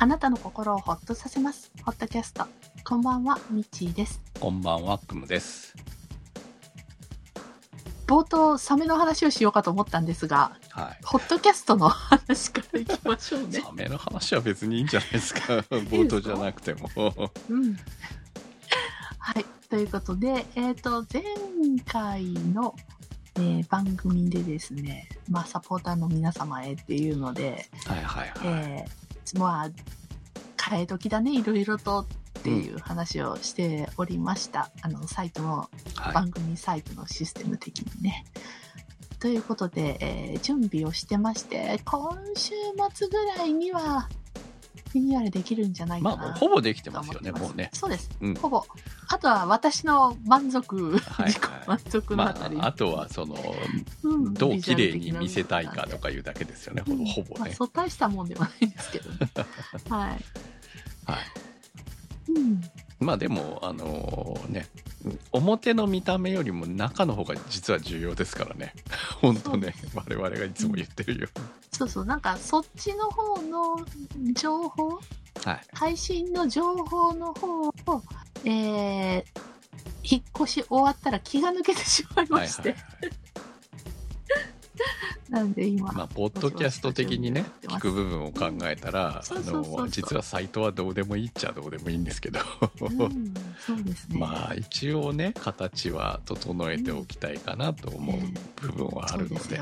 あなたの心をほっとさせます。ホットキャスト。こんばんは、ミッチーです。こんばんは、くむです。冒頭、サメの話をしようかと思ったんですが、はい。ホットキャストの話からいきましょうね。サメの話は別にいいんじゃないですか。冒頭じゃなくても。うん。はい。ということで、えっ、と、前回の、えー番組でですね、まあ、サポーターの皆様へっていうので、はいはいはい。えーまあ、替え時だね、いろいろとっていう話をしておりました。あの、サイトの、はい。番組サイトのシステム的にね。ということで、えー準備をしてまして、今週末ぐらいには、リニューアルできるんじゃないかな。まあ、もうほぼできてますよね、もうね。そうです。うんほぼ。あとは私の満足、はい自己満足のまあたり。あ、あとは、その、うんどう綺麗に見せたいかとかいうだけですよね、ほうんぼほぼまあ、ね。そう大したもんではないんですけどね。はい。はい。うん。まあでも、あのね、表の見た目よりも中の方が実は重要ですからね。本当ね、我々がいつも言ってるようそうそう、なんかそっちの方の情報、に。はい。配信の情報の方を、えー、引っ越し終わったら気が抜けてしまいはいまして。はいはい。なんで今、まあ、ポッドキャスト的にね、聞く部分を考えたら、あの、実はサイトはどうでもいいっちゃどうでもいいんですけど、うん、そうですね。まあ、一応ね、形は整えておきたいかなと思う部分はあるので、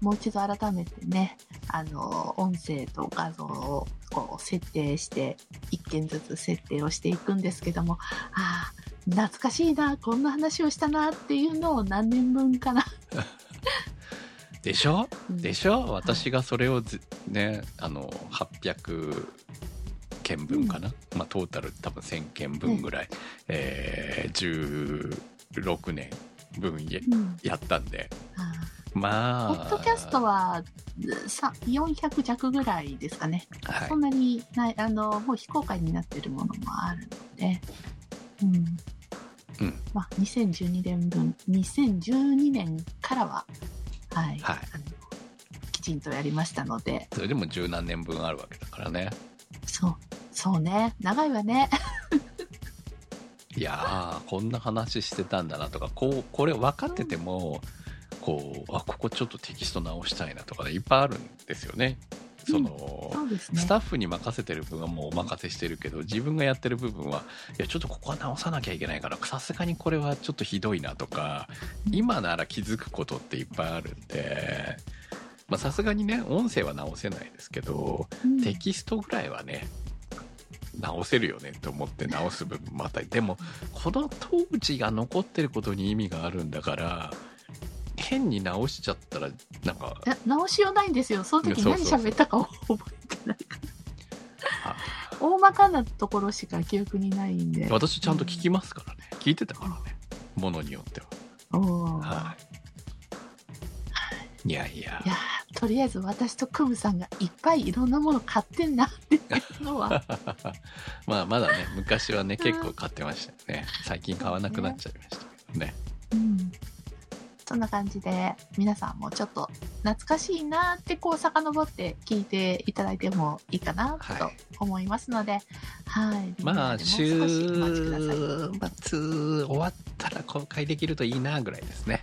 もう一度改めてね、あの、音声と画像をこう設定して、一件ずつ設定をしていくんですけども、ああ、懐かしいな、こんな話をしたなっていうのを何年分かな。い。でしょ？うん。でしょ？私がそれをずね、あの、800件分かな、まあ、トータル多分1000件分ぐらい、えー、16年分やうん。やったんで、あまあ。あポッドキャストはさ400弱ぐらいですかね。はい。そんなにない、あの、もう非公開になってるものもあるので、うん。うん。まあ、2012年分、2012年からは、はい、はいきちんとやりましたので、それでも十何年分あるわけだからね。そう、そうね、長いわね。いやー、こんな話してたんだなとか、こう、これ分かってても、こう、あ、ここちょっとテキスト直したいなとかね、いっぱいあるんですよね。その、ね。スタッフに任せてる分はもうお任せしてるけど、自分がやってる部分は、いや、ちょっとここは直さなきゃいけないから、さすがにこれはちょっとひどいなとか、今なら気づくことっていっぱいあるんで、まあさすがにね、音声は直せないですけど、うん。テキストぐらいはね直せるよねって思って直す部分もあったり。でもこの当時が残ってることに意味があるんだから変に直しちゃったらなんか直しようないんですよ。その時何喋ったか覚えてないかあ。ら。大まかなところしか記憶にないんで。私ちゃんと聞きますからね。聞いてたからね。ものによっては。おー。はい。いやいや。いやーとりあえず私とクムさんがいっぱいいろんなもの買ってんなっていうのは、まあまだね昔はね結構買ってましたよね。最近買わなくなっちゃいましたけどね。うん、そんな感じで皆さんもちょっと懐かしいなってこう遡って聞いていただいてもいいかなとはい思いますので、はい。まあ週。末終わったら公開できるといいなぐらいですね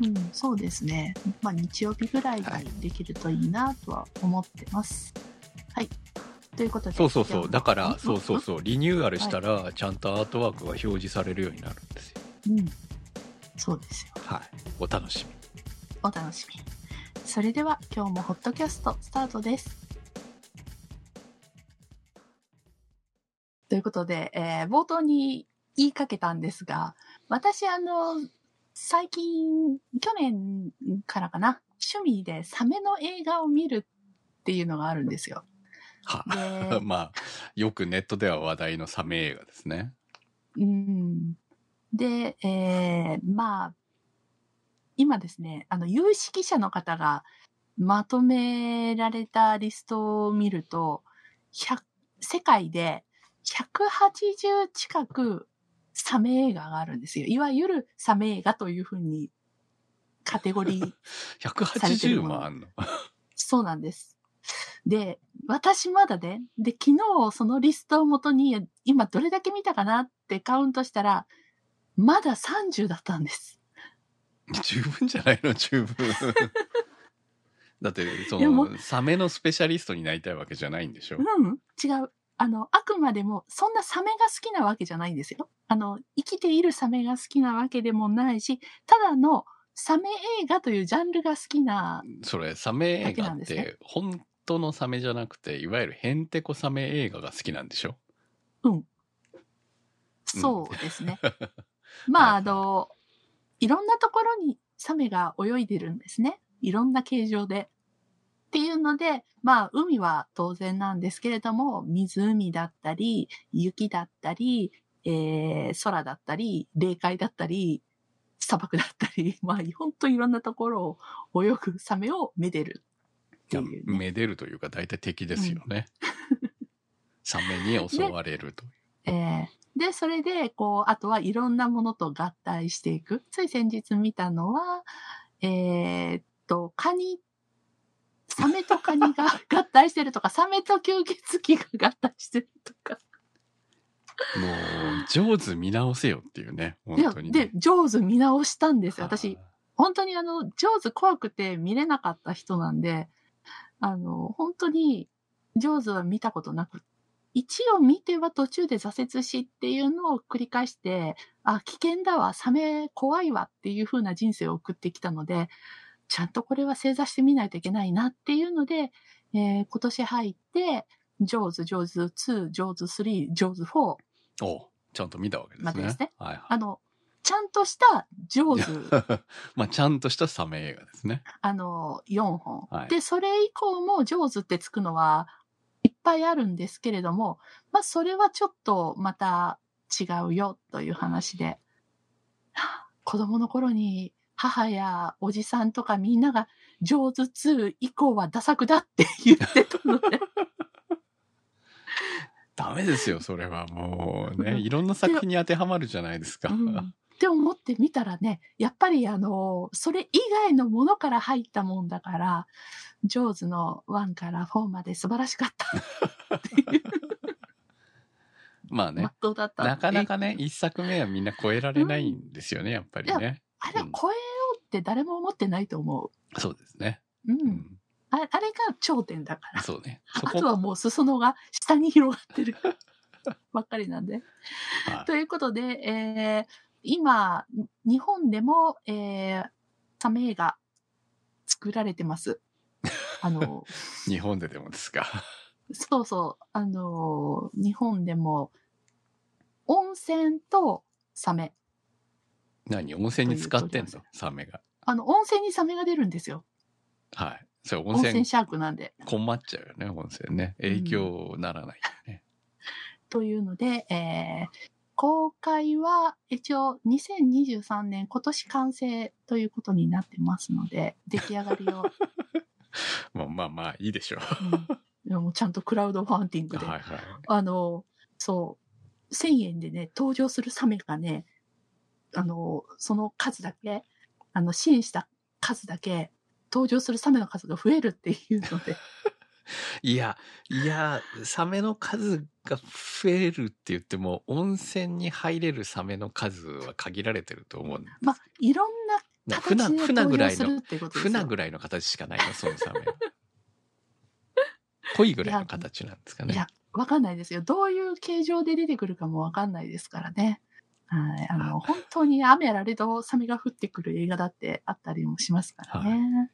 うん、そうですね。まあ日曜日ぐらいはいにできるといいなとは思ってます。はい。ということで。そうそうそうだからそうそううそうリニューアルしたらちゃんとアートワークが表示されるようになるんですよん。うん。そうですよ。はいお楽しみお楽しみに。それでは今日もホットキャストスタートです。ということで、えー冒頭に言いかけたんですが、私あの、最近、去年からかな、趣味でサメの映画を見るっていうのがあるんですよ。はで まあよくネットでは話題のサメ映画ですねうん。で、えーまあ、今ですね、あの、有識者の方がまとめられたリストを見ると、100世界で180近くサメ映画があるんですよ。いわゆるサメ映画というふうにカテゴリー、180もあんの？そうなんです。で、私まだね、で、昨日そのリストをもとに、今どれだけ見たかなってカウントしたら、まだ30だったんです。十分じゃないの？十分。だって、その、サメのスペシャリストになりたいわけじゃないんでしょ？うん、違う。あの、あくまでも、そんなサメが好きなわけじゃないんですよ。あの、生きているサメが好きなわけでもないし、ただのサメ映画というジャンルが好きな、それ、サメ映画って、本当のサメじゃなくて、いわゆるヘンテコサメ映画が好きなんでしょ？うん。そうですね。まあ、はいあの、いろんなところにサメが泳いでるんですね。いろんな形状で。っていうので、まあ、海は当然なんですけれども、湖だったり、雪だったり、えー、空だったり、霊界だったり、砂漠だったり、まあ、ほんといろんなところを泳ぐサメをめでるっていうね。めでるというか、大体敵ですよね。サメに襲われるという。えーで、それで、こう、あとはいろんなものと合体していく。つい先日見たのは、えーっと、カニ、サメとカニが 合体してるとか、サメと吸血鬼が合体してるとか。もう、上手見直せよっていうね、本当に、ね。で、上手見直したんですよ。はい私、本当にあの、上手怖くて見れなかった人なんで、あの、本当に上手は見たことなく、一を見ては途中で挫折しっていうのを繰り返して、あ、危険だわ、サメ怖いわっていう風な人生を送ってきたので、ちゃんとこれは正座してみないといけないなっていうので、えー今年入って、上手、上手2、上手3、上手4、おちゃんと見たわけですね。までですねはいはい。あの、ちゃんとした上手 まあ、ちゃんとしたサメ映画ですね。あの、4本。はいで、それ以降も上手ってつくのはぱいあるんですけれども、まあ、それはちょっとまた違うよという話で、はあ子供の頃に母やおじさんとかみんなが上手2以降はダ作だって言ってたので、ダメですよ、それはもうね。うんいろんな作品に当てはまるじゃないですか。うんって思ってみたらね、やっぱりあの、それ以外のものから入ったもんだから、上手の1から4まで素晴らしかったっていう。まあねまっ。とうだったなかなかね、一作目はみんな超えられないんですよね、やっぱりね。あれは超えようって誰も思ってないと思そうですね。う。う。うんん。ああれが頂点だから。そうね。そあこ。とはもう裾野が下に広がってる ばっかりなんで。はいということで、えー今、日本でも、えーサメ映画作られてます。あの、日本ででもですか？そうそう、あの、日本でも、温泉とサメ。何温泉に使ってんの？サメが。あの、温泉にサメが出るんですよ。はい。それ温温泉泉シャークなんで。困っちゃうよね、温泉ね。影響ならないよね。というので、えー公開は一応2023年今年完成ということになってますので、出来上がりを、もうまあまあいいでしょう。うん、いやもうちゃんとクラウドファンディングで、はいはい。あの、そう、1000円でね、登場するサメがね、あの、その数だけ、あの、支援した数だけ、登場するサメの数が増えるっていうので、いや、いや、サメの数が増えるって言っても、温泉に入れるサメの数は限られてると思うんです。まあ、いろんなな船、形で船ぐらいの登場するっ、ていうことですよ。船ぐらいの形しかないの、そのサメは。鯉ぐらいの形なんですかねいや。、わかんないですよ。どういう形状で出てくるかもわかんないですからね。はい。あの、本当に雨やられとサメが降ってくる映画だってあったりもしますからね。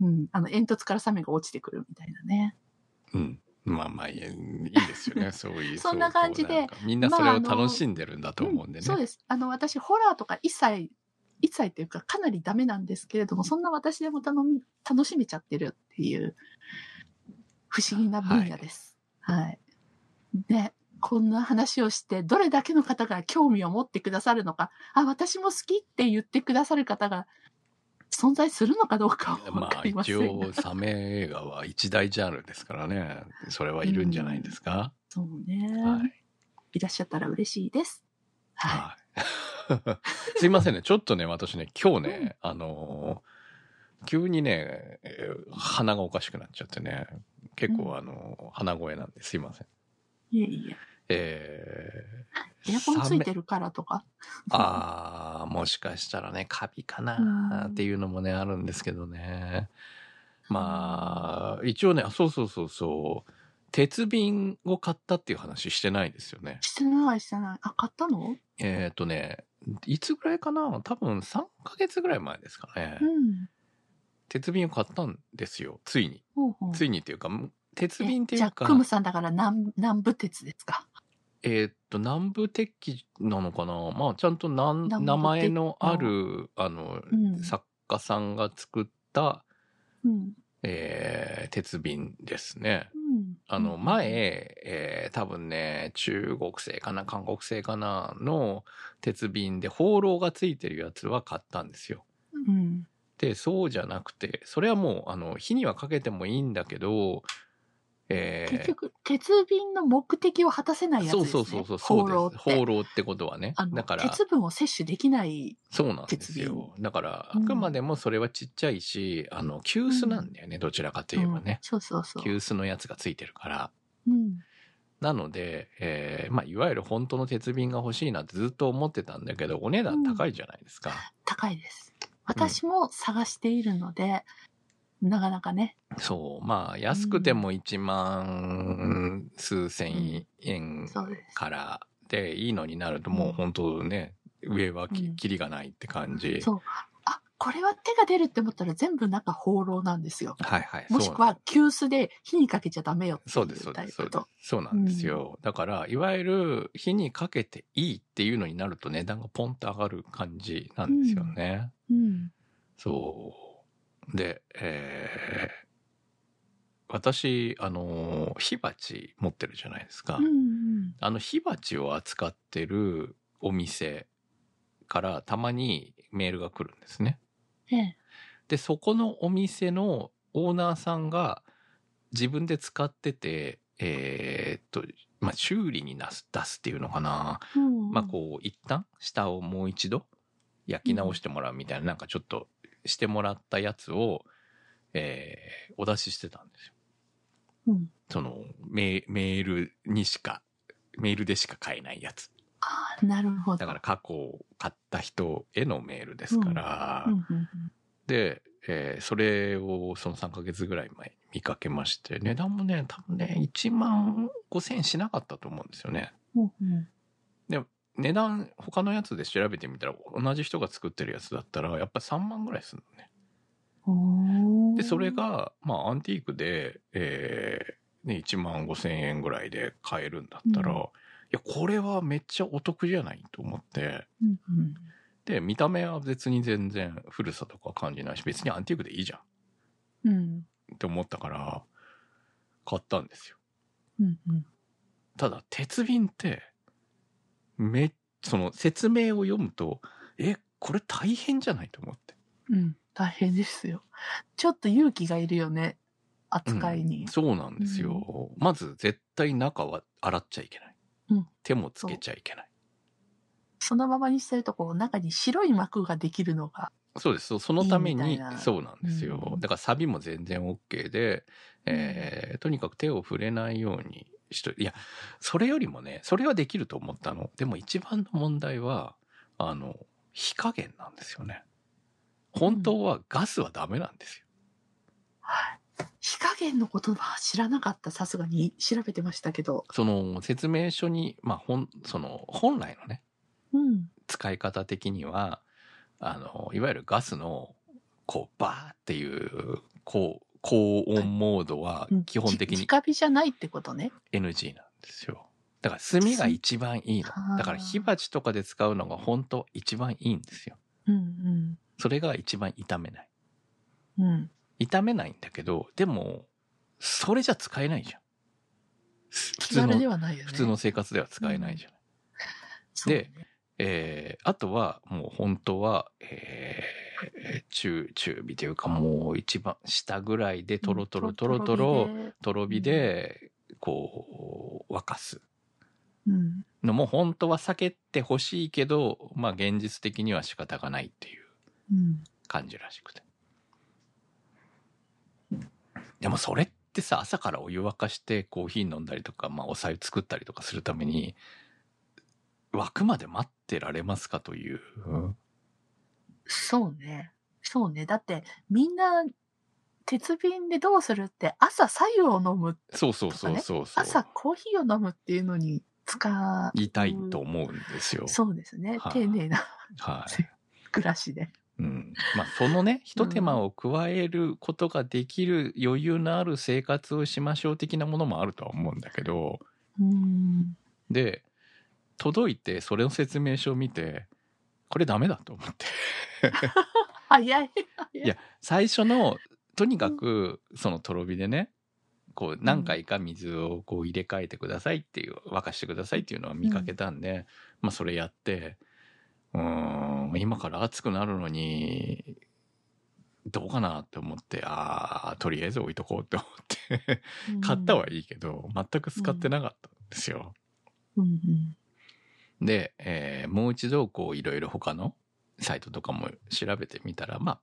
うん。あの、煙突からサメが落ちてくるみたいなね。うん。まあまあいい、いいですよね、そういう。そんな感じでみんなそれを楽しんでるんだと思うんでね。そうです。あの、私、ホラーとか一切、一切っていうかかなりダメなんですけれども、そんな私でも楽しめちゃってるっていう、不思議な分野です。はい。で、こんな話をして、どれだけの方が興味を持ってくださるのか、あ、私も好きって言ってくださる方が存在するのかどうかまあ一。応サメ映画は一大ジャンルですからね。それはいるんじゃないですか。そうね、はい。い。らっしゃったら嬉しいです。はい。はい。すいませんね。ちょっとね、私ね、今日ね、あのー急にね、えー鼻がおかしくなっちゃってね、結構あの、鼻声なんですいません。いえいえ。えエアコンついてるからとか？ー、ああ、もしかしたらね、カビかなっていうのもね、あるんですけどね。まあ、一応ね、あそうそうそうそう。鉄瓶を買ったっていう話してないですよね。してないしてない。あ、買ったの？えっ、とね、いつぐらいかな？多分3ヶ月ぐらい前ですかね。うん。鉄瓶を買ったんですよ。ついに。ほうほうついにっていうか、鉄瓶っていじゃあ、うか、クムさんだから南南部鉄ですか？えーっと、南部鉄器なのかな？まあ、ちゃんと名前のある、あの、うん。作家さんが作った、うん。えー鉄瓶ですね。うん。あの、前、えー多分ね、中国製かな、韓国製かな、の鉄瓶で放浪がついてるやつは買ったんですよ。うん。で、そうじゃなくて、それはもう、あの、火にはかけてもいいんだけど、えー結局、鉄瓶の目的を果たせないやつそうですね。そうそうそう、放浪そう。放浪ってことはね。だから、鉄分を摂取できない。そうなんです鉄よ。だから、うんあくまでもそれはちっちゃいし、あの、急須なんだよね、どちらかといえばうんね。そうそうそう。急須のやつがついてるから。うん。なので、えーまあ、いわゆる本当の鉄瓶が欲しいなってずっと思ってたんだけど、お値段高いじゃないですか。高いです。私も探しているので、なかなかね。そう。まあ、安くても1万数千円。からでいいのになると、もう本当ね、上はきうんきりがないって感じ。そう。あ、これは手が出るって思ったら全部中放浪なんですよ。はいはい。もしくは急須で火にかけちゃダメよってそうです、いそううです、そうです。。そうなんですよ。だから、いわゆる火にかけていいっていうのになると値段がポンと上がる感じなんですよね。うん。そう。で、えー私、あの、火鉢持ってるじゃないですか。うんうん。あの火鉢を扱ってるお店からたまにメールが来るんですね。ええ。で、そこのお店のオーナーさんが自分で使ってて、えーっと、まあ、修理に出す、出すっていうのかな。うんまあ、こう、一旦下をもう一度焼き直してもらうみたいな、なんかちょっとしてもらったやつを、えーお出ししてたんですよ。うん。そのメ、メールにしか、メールでしか買えないやつ。ああ、なるほど。だから過去買った人へのメールですから、うんうんうんで、えーそれをその3ヶ月ぐらい前に見かけまして、値段もね、多分ね、1万5千円しなかったと思うんですよね。うんうん値段、他のやつで調べてみたら、同じ人が作ってるやつだったら、やっぱり3万ぐらいするのね。で、それ、が、まあ、アンティークで、えーね、1万5千円ぐらいで買えるんだったら、うん。いや、これはめっちゃお得じゃないと思って、うんうん。で、見た目は別に全然古さとか感じないし、別にアンティークでいいじゃん。うん。って思ったから、買ったんですよ。うんうん。ただ、鉄瓶って、め、その説明を読むと、え、これ大変じゃないと思って。うん、大変ですよ。ちょっと勇気がいるよね。扱いに。そうなんですよ。まず、絶対中は洗っちゃいけない。うん手もつけちゃいけない。そのままにしてると、こう、中に白い膜ができるのが。そうです。そそのためにそうなんですよ。うんだからサビも全然 OK で、えーとにかく手を触れないようにしと、いや、それよりもね、それはできると思ったの。でも一番の問題は、あの、火加減なんですよね。本当はガスはダメなんですよ。はい。火加減のことは知らなかった。さすがに調べてましたけど。その説明書に、まあ、本、その、本来のね、うん。使い方的には、あの、いわゆるガスの、こう、バーっていう、こう、高温モードは基本的にじ直火じゃないってことね。NG なんですよ。だから炭が一番いいのは。あだから火鉢とかで使うのが本当一番いいんですよ。うんそれが一番炒めない。うん。うん。炒めないんだけど、でも、それじゃ使えないじゃん。普気通の、ね。普通の生活では使えないじゃうねえーあとは、もう本当は、えー 中、中火というかもう一番下ぐらいでトロトロトロトロ、でとろ火で、こう、沸かすうん。のも本当は避けてほしいけど、まあ現実的には仕方がないっていううん。感じらしくて。でもそれっってさ、朝からお湯沸かしてコーヒー飲んだりとか、まあお白湯作ったりとかするために、沸くまで待ってられますかという。そうね。そうね。だって、みんな、鉄瓶でどうするって、朝白湯を飲む、そうそうそうそうそう。朝コーヒーを飲むっていうのに使言いたいと思うんですよ。そうですね。はい丁寧なはい。暮らしで。うん、まあそのね一手間を加えることができる余裕のある生活をしましょう的なものもあるとは思うんだけどうん。で届いてそれの説明書を見てこれダメだと思って早い。いや最初のとにかくそのとろ火でねこう何回か水をこう入れ替えてくださいっていう沸かしてくださいっていうのは見かけたんで、まあそれやってうーん今から暑くなるのにどうかなって思ってああとりあえず置いとこうって思って買ったはいいけど全く使ってなかったんですよ。うんうん。で、えーもう一度こういろいろ他のサイトとかも調べてみたらまあ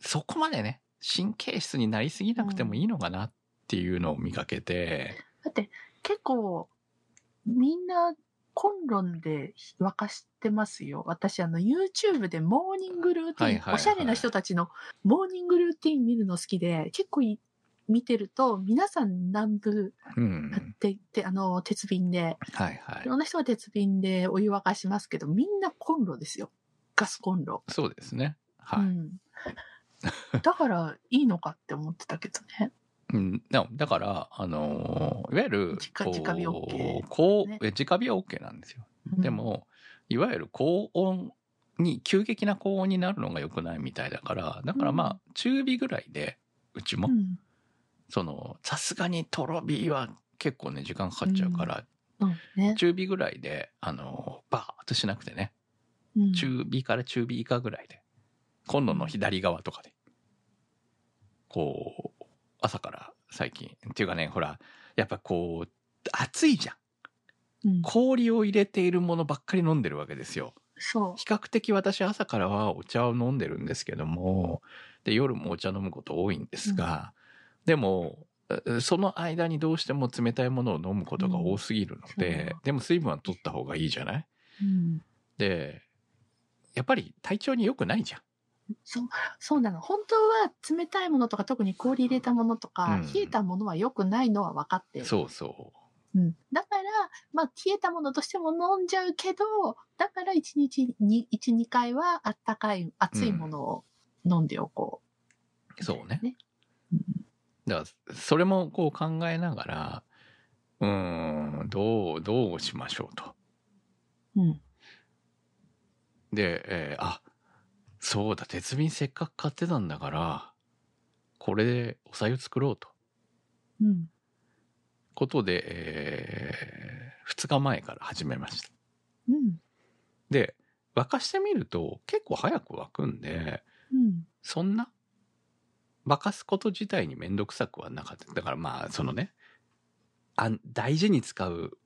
そこまでね神経質になりすぎなくてもいいのかなっていうのを見かけて、だって、結構、みんな、コンロンで沸かしてますよ。私、あの、YouTube でモーニングルーティン、はいはいはいおしゃれな人たちのモーニングルーティン見るの好きで、結構い見てると、皆さん南部うんやっていって、あの、鉄瓶で、はいはいいろんな人が鉄瓶でお湯沸かしますけど、みんなコンロですよ。ガスコンロ。そうですねはい、うん。だから、いいのかって思ってたけどね。うん、だだから、あのーいわゆる、直直火 OK こう、ねえ直火は OK なんですよ。うんで、も、いわゆる高温に、急激な高温になるのが良くないみたいだから、だからまあ、中火ぐらいで、うちも、うん。その、さすがにとろ火は結構ね、時間かかっちゃうから、うん。ね。中火ぐらいで、あのーバーっとしなくてね、うん中火から中火以下ぐらいで、コンロの左側とかで、こう、朝から最近、っていうかね、ほら、やっぱこう、暑いじゃん。うん氷を入れているものばっかり飲んでるわけですよ。そう。比較的私朝からはお茶を飲んでるんですけども、で、夜もお茶飲むこと多いんですが、でも、えその間にどうしても冷たいものを飲むことが多すぎるので、うんでも水分は取った方がいいじゃない？うん。で、やっぱり体調に良くないじゃん。そう、そうなの。本当は冷たいものとか、特に氷入れたものとか、うん冷えたものは良くないのは分かってる。そうそうん。だから、まあ、冷えたものとしても飲んじゃうけど、だから1日に、1、2回はあったかい、熱いものを飲んでおこう。う。そうね。ね。だから、それもこう考えながら、うーん、どう、どうしましょうと。うん。で、えーあ、そうだ、鉄瓶せっかく買ってたんだから、これでおさゆ作ろうと。うん。ことで、え2日前から始めました。うん。で、沸かしてみると結構早く沸くんで、うん。そんな沸かすこと自体にめんどくさくはなかった。だからまあ、そのね、あん大事に使う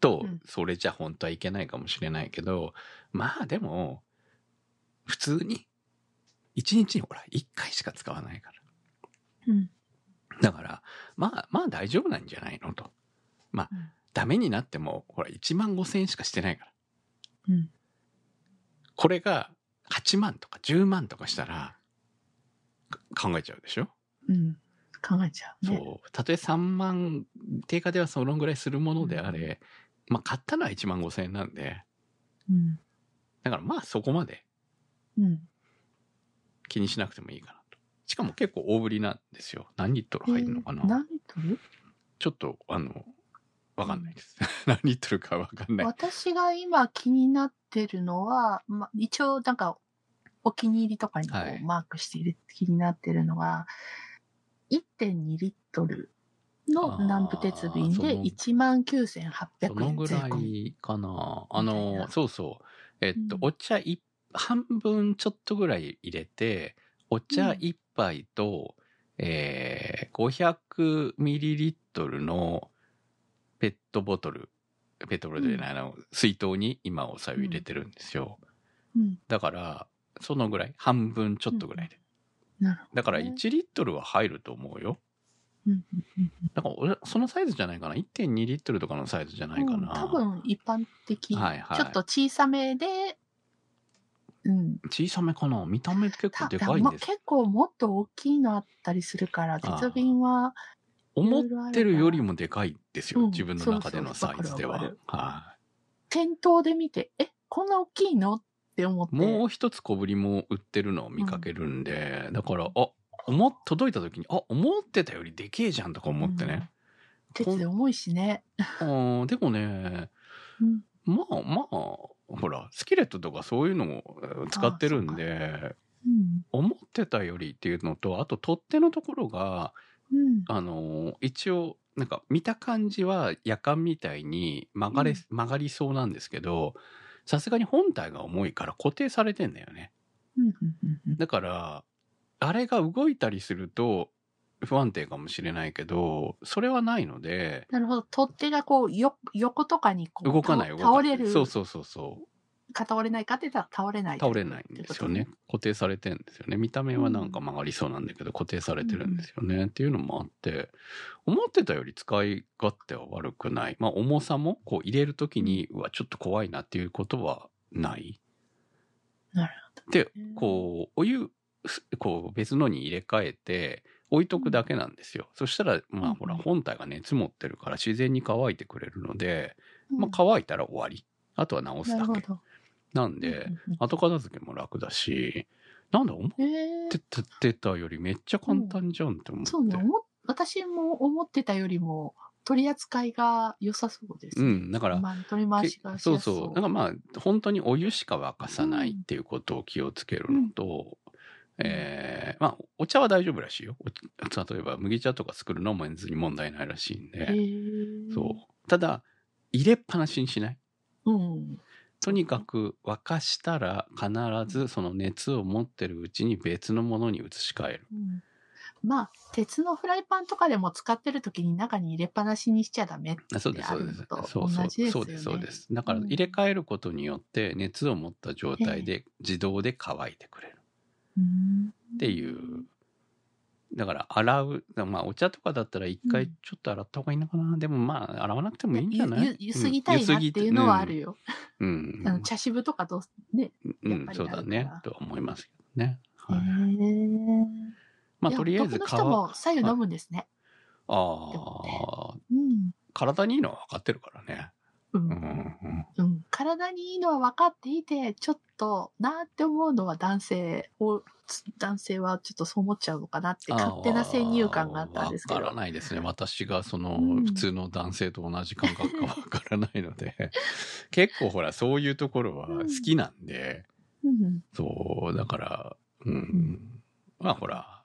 とうん、それじゃ本当はいけないかもしれないけど、まあでも、普通に、一日にほら、一回しか使わないから。うん。だから、まあ、まあ大丈夫なんじゃないのと。まあ、うんダメになっても、ほら、1万5千円しかしてないから。うん。これが8万とか10万とかしたら、か考えちゃうでしょ？うん。考えちゃうね。そう。たとえ3万、定価ではそのぐらいするものであれ、まあ買ったのは1万5千円なんで、うん。だからまあそこまでうん。気にしなくてもいいかなと。しかも結構大ぶりなんですよ。何リットル入るのかな、えー何リットル？ちょっと、あの、わかんないです。何リットルかわかんない。私が今気になってるのは、ま、一応なんかお気に入りとかにこはいうマークしている、気になってるのが、1.2リットルの南部鉄瓶であーその19,800ぐら。いかな。あの、なそうそう。えっと、うんお茶い半分ちょっとぐらい入れて、お茶うん一杯と、えー、500ミリリットルのペットボトル、ペットボトルじゃない、あの、水筒に今お茶を入れてるんですよ。うん。だから、そのぐらい、半分ちょっとぐらいで。なるほど、だから1リットルは入ると思うよ。うんうんうんだから俺、そのサイズじゃないかな？1.2リットルとかのサイズじゃないかうんな。多分一般的、はいはいちょっと小さめで、うん。小さめかな？見た目結構たでかいんです。ま結構もっと大きいのあったりするから、鉄瓶は、思ってるよりもでかいですよ。うん自分の中でのサイズでは。は店頭で見て、え、こんな大きいの？って思って。い。もう一つ小ぶりも売ってるのを見かけるんで、だから、あ、思っ届いた時に、あ、思ってたよりでけえじゃんとか思ってね。鉄で重いしね。あーでもね、うん。まあまあ、ほら、スキレットとかそういうのもえー使ってるんで、うん。思ってたよりっていうのと、あと取っ手のところが、うん。あのー一応、なんか見た感じは夜間みたいに曲がれ、うん曲がりそうなんですけど、さすがに本体が重いから固定されてんだよね。だから、あれが動いたりすると不安定かもしれないけど、それはないので、なるほど。取っ手がこう、よ、横とかにこう、動かない動倒かない。倒れる。そうそうそうそう。か倒れないかって言ったら倒れない。倒れないんですよね。。固定されてるんですよね。見た目はなんか曲がりそうなんだけど、固定されてるんですよね。っていうのもあって、思ってたより使い勝手は悪くない。まあ重さもこう入れるときに、うわ、ちょっと怖いなっていうことはない。なるでうん、こう、お湯、すこう別のに入れ替えて、置いとくだけなんですよ。そしたら、まうんあほら、本体が熱持ってるから自然に乾いてくれるので、ほど。まあ乾いたら終わり。あとは直すだけ。なるほど。なんで、後片付けも楽だし、なんだ、思っええてたよりめっちゃ簡単じゃんって思って。そうね、私も思ってたよりも取り扱いが良さそうです。うん、だから、まあ、取り回しがしそうそう。そう。なんかまあ、本当にお湯しか沸かさないっていうことを気をつけるのと、えーまあ、お茶は大丈夫らしいよ。お例えば、麦茶とか作るのも別に問題ないらしいんへで。ーそう。ただ、入れっぱなしにしない？うん。とにかく沸かしたら必ずその熱を持ってるうちに別のものに移し替える。うんまあ、鉄のフライパンとかでも使ってる時に中に入れっぱなしにしちゃダメってあそうです、そうですそうそう。そうです、そうです。だからうん入れ替えることによって熱を持った状態で自動で乾いてくれるうんっていう。だから洗う、まあお茶とかだったら一回うんちょっと洗った方がいいのかな。でもまあ洗わなくてもいいんじゃない？ゆすぎたいなっていうのはあるよ。うん。あの茶渋とかどうね。うん、そうだ。ねとは思いますけどね。へはい。ーまあとりあえず男の人も左右飲むんですね。ああ、うん。体にいいのは分かってるからね。ううんんうん。うん、体にいいのは分かっていて、ちょっとなって思うのは男性を、男性はちょっとそう思っちゃうのかなって勝手な先入観があったんですけど。わからないですね。私がその、うん。普通の男性と同じ感覚かわからないので、結構ほら、そういうところは好きなんで、うん。そう、だから、うん。んまあほら、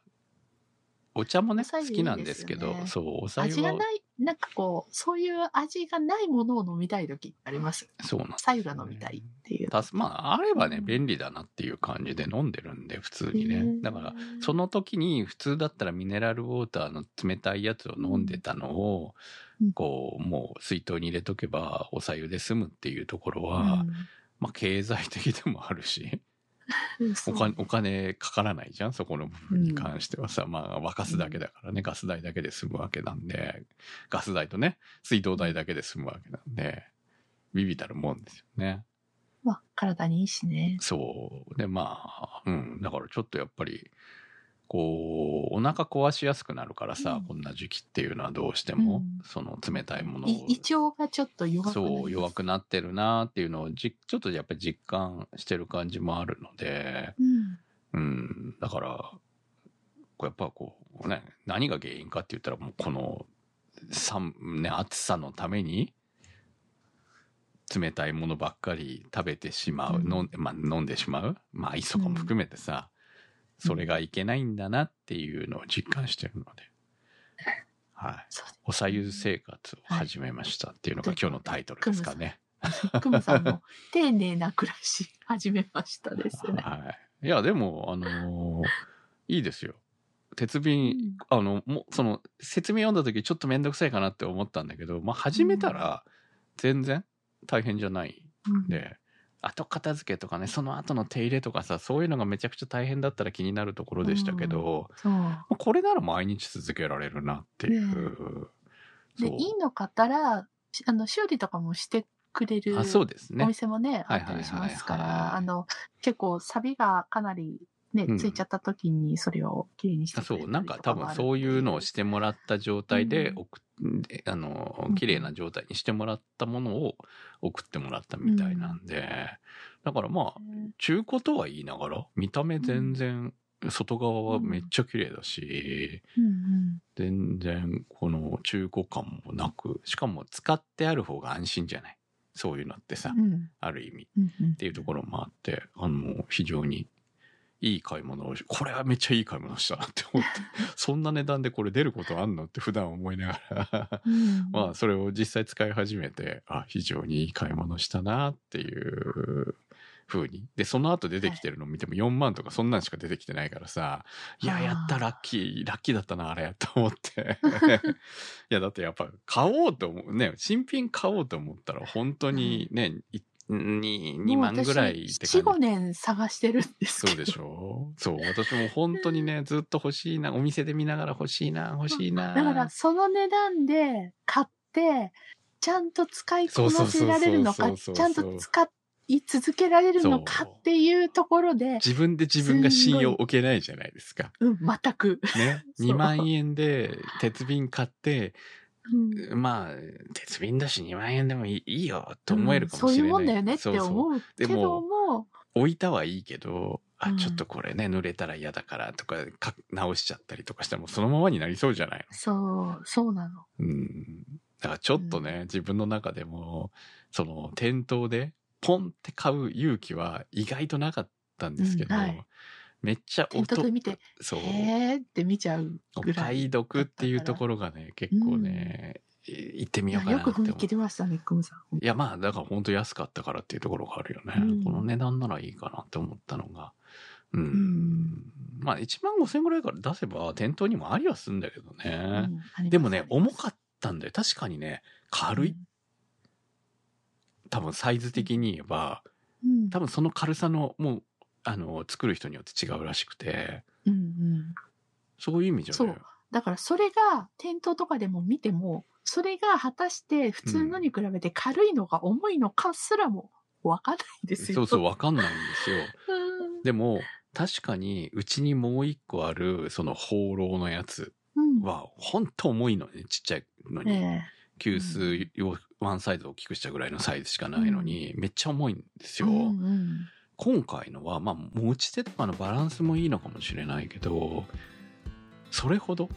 お茶もね、好きなんですけど、そう、お茶湯は、味がない、なんかこう、そういう味がないものを飲みたい時ってあります？そうなんです左右が飲みたいっていう。たすまあ、あればね、うん便利だなっていう感じで飲んでるんで、普通にね。だから、そ、の時に普通だったらミネラルウォーターの冷たいやつを飲んでたのを、うんこう、もう水筒に入れとけばお茶湯で済むっていうところは、うんまあ経済的でもあるし、お金、お金かからないじゃんそこの部分に関してはさ、まあ沸かすだけだからね、ガス代だけで済むわけなんで、ガス代とね、水道代だけで済むわけなんで、ビビたるもんですよね。まあ、体にいいしね。そう。で、まあ、うん。だからちょっとやっぱり、こう、お腹壊しやすくなるからさ、うんこんな時期っていうのはどうしても、うんその冷たいものを。い胃腸がちょっと弱くなそう、弱くなってるなっていうのをじ、ちょっとやっぱり実感してる感じもあるので、うん。うん。だから、こうやっぱこう、ね、何が原因かって言ったらもうこの、寒ね、暑さのために、冷たいものばっかり食べてしまう、うん飲んで、まあ飲んでしまう。まあ、アイスとかも含めてさ、それがいけないんだなっていうのを実感してるので、はい。おさゆ生活を始めましたっていうのが今日のタイトルですかね。です。クムさんの丁寧な暮らし始めましたですね。はい。いや、でも、あのーいいですよ。鉄瓶、あの、もう、その、説明読んだ時ちょっとめんどくさいかなって思ったんだけど、まあ、始めたら、全然大変じゃないうんんで、後片付けとかねその後の手入れとかさそういうのがめちゃくちゃ大変だったら気になるところでしたけど、そう。まあこれなら毎日続けられるなっていう。で、そう。いいの買ったら、しあの、修理とかもしてくれるあそうですおね。店もね、はいあったりしますから、あの、結構サビがかなりねうん、ついちゃった時にそれをきれいにしてうくれたりなんか多分そういうのをしてもらった状態でうん送っであのうん。綺麗な状態にしてもらったものを送ってもらったみたいなんで、だからまあ中古とは言いながら見た目全然外側はめっちゃ綺麗だし、うんうん。全然この中古感もなくしかも使ってある方が安心じゃない？そういうのってさ、うん。ある意味。うんうん。っていうところもあってあの非常にいい買い物をしこれはめっちゃいい買い物したなって思って そんな値段でこれ出ることあんのって普段思いながら。うん。まあそれを実際使い始めてあ非常にいい買い物したなっていう風に。でその後出てきてるのを見ても4万とかそんなんしか出てきてないからさいやあーやったラッキーラッキーだったなあれと思って。いやだってやっぱ買おうと思うね新品買おうと思ったら本当にね、い 2, 2万ぐらいって4、5感じ年探してるんです。そうでしょ？そう私も本当にねずっと欲しいなお店で見ながら欲しいな欲しいなだから、その値段で買って、ちゃんと使いこなせられるのか、ちゃんと使い続けられるのかっていうところで、自分で自分が信用を受けないじゃないですか。うん、全く。ね。そう2万円で鉄瓶買って、うん。まあ、鉄瓶だし2万円でもいいいいよと思えるかもしれない。うんそういうもんだよねって思うけども、置いたはいいけど、あ、うん。ちょっとこれね、濡れたら嫌だからとかか直しちゃったりとかしてもそのままになりそうじゃない？そう、そうなの。うん。だからちょっとね、自分の中でも、その店頭でポンって買う勇気は意外となかったんですけど、うんはいめっちゃ店頭で見て、そう。へーって見ちゃうおぐらい。買い得っていうところがね、結構ね、い行ってみようかなよ。く踏み切りましたね、クムさん。いや、まあ、だから本当安かったからっていうところがあるよね。うんこの値段ならいいかなって思ったのが。うん。んまあ、1万5千ぐらいから出せば店頭にもありはするんだけどね。でもね重かったんだよ。確かにね、軽い。多分サイズ的に言えば、うん多分その軽さの、もう、あの、作る人によって違うらしくて、うんうんそういう意味じゃねそうだからそれが店頭とかでも見ても、それが果たして普通のに比べて軽いのか重いのかすらもわかんないですよ。そうそう、わかんないんですよ。うん。でも、確かに、うちにもう一個ある、その放浪のやつうん。は、ほんと重いのね、ちっちゃいのに。え急須用、ワンサイズ大きくしたぐらいのサイズしかないのに、めっちゃ重いんですよ。えうんうん今回のは、まあ、持ち手とかのバランスもいいのかもしれないけど、それほど、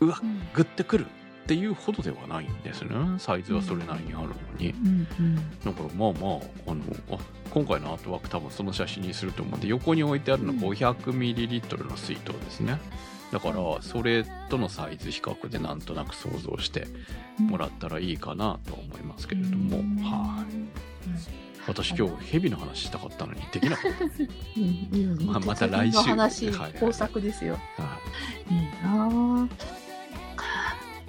うわ、うんグッてくるっていうほどではないんですね。サイズはそれなりにあるのに。うんうんだからまあまあ、あの、あ今回のアートワーク多分その写真にすると思うんで、横に置いてあるのうん 500ml の水筒ですね。だから、それとのサイズ比較でなんとなく想像してもらったらいいかなとは思いますけれども、はい。私今日ヘビの話したかったのにできなかった。まあまた来週の話、はいはい工作ですよ。はいいなぁ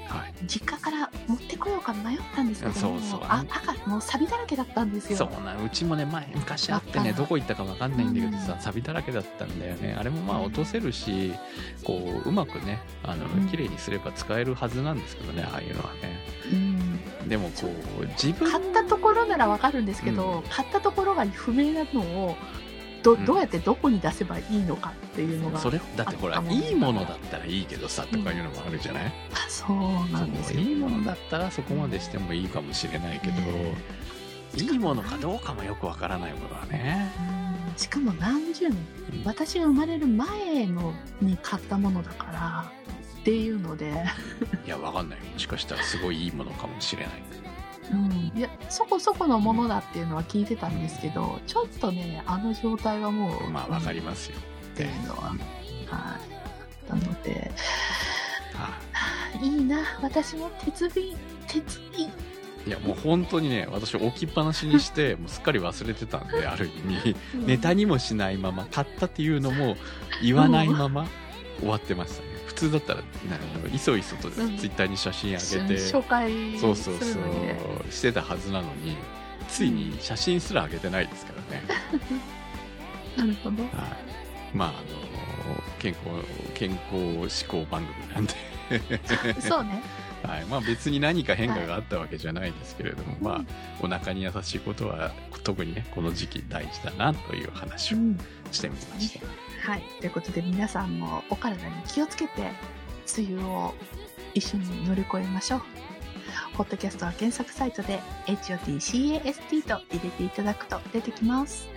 はい。実家から持ってこようか迷ったんですけどそうそう。あ赤もうサビだらけだったんですよ。そう。なうちもね前昔あってねどこ行ったかわかんないんだけどさうん。錆だらけだったんだよね。あれもまあ落とせるしこううまくねあのうん。綺麗にすれば使えるはずなんですけどねああいうのはね。うん。でもこう自分買ったところならわかるんですけど、買ったところが不明なのをどうん。どうやってどこに出せばいいのかっていうのが、それだってほらいいものだったらいいけどさとかいうのもあるじゃない、あそうなんですよ。いいものだったらそこまでしてもいいかもしれないけど、ねいいものかどうかもよくわからないものはね、うん。しかも何十年うん。私が生まれる前のに買ったものだからっていうので、いやわかんない。もしかしたらすごいいいものかもしれないうん、いやそこそこのものだっていうのは聞いてたんですけどちょっとねあの状態はもうまあわかりますよ。っていうのは。はい。なのではい。いいな。私も鉄瓶鉄瓶。いやもう本当にね私置きっぱなしにして もうすっかり忘れてたんである意味。ネタにもしないまま買ったっていうのも言わないまま終わってましたね普通だったらいそいそとツイうんッターに写真上げて、紹介するそうそうそうしてたはずなのについに写真すら上げてないですからね、なるほど。はい、まああの健康健康志向番組なんで。そうね。はい。まあ、別に何か変化があったわけじゃないですけれども、まあ、お腹に優しいことは特にねこの時期大事だなという話をうん。してみました。はい。ということで皆さんもお体に気をつけて、梅雨を一緒に乗り越えましょう。ホットキャストは検索サイトで HOTCAST と入れていただくと出てきます。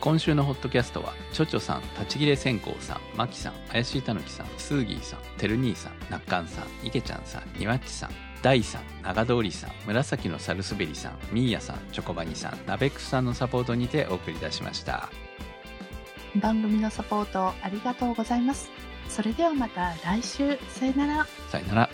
今週のホットキャストはちょちょさん立ち切れ線香さんまきさん怪しいたぬきさんスーギーさんてる兄さんなっかんさんいけちゃんさんにわっちさん大さん長通りさん紫のサルスベリさんみーやさんチョコバニさんナベックスさんのサポートにてお送り出しました番組のサポートありがとうございます。それではまた来週。さよなら。さよなら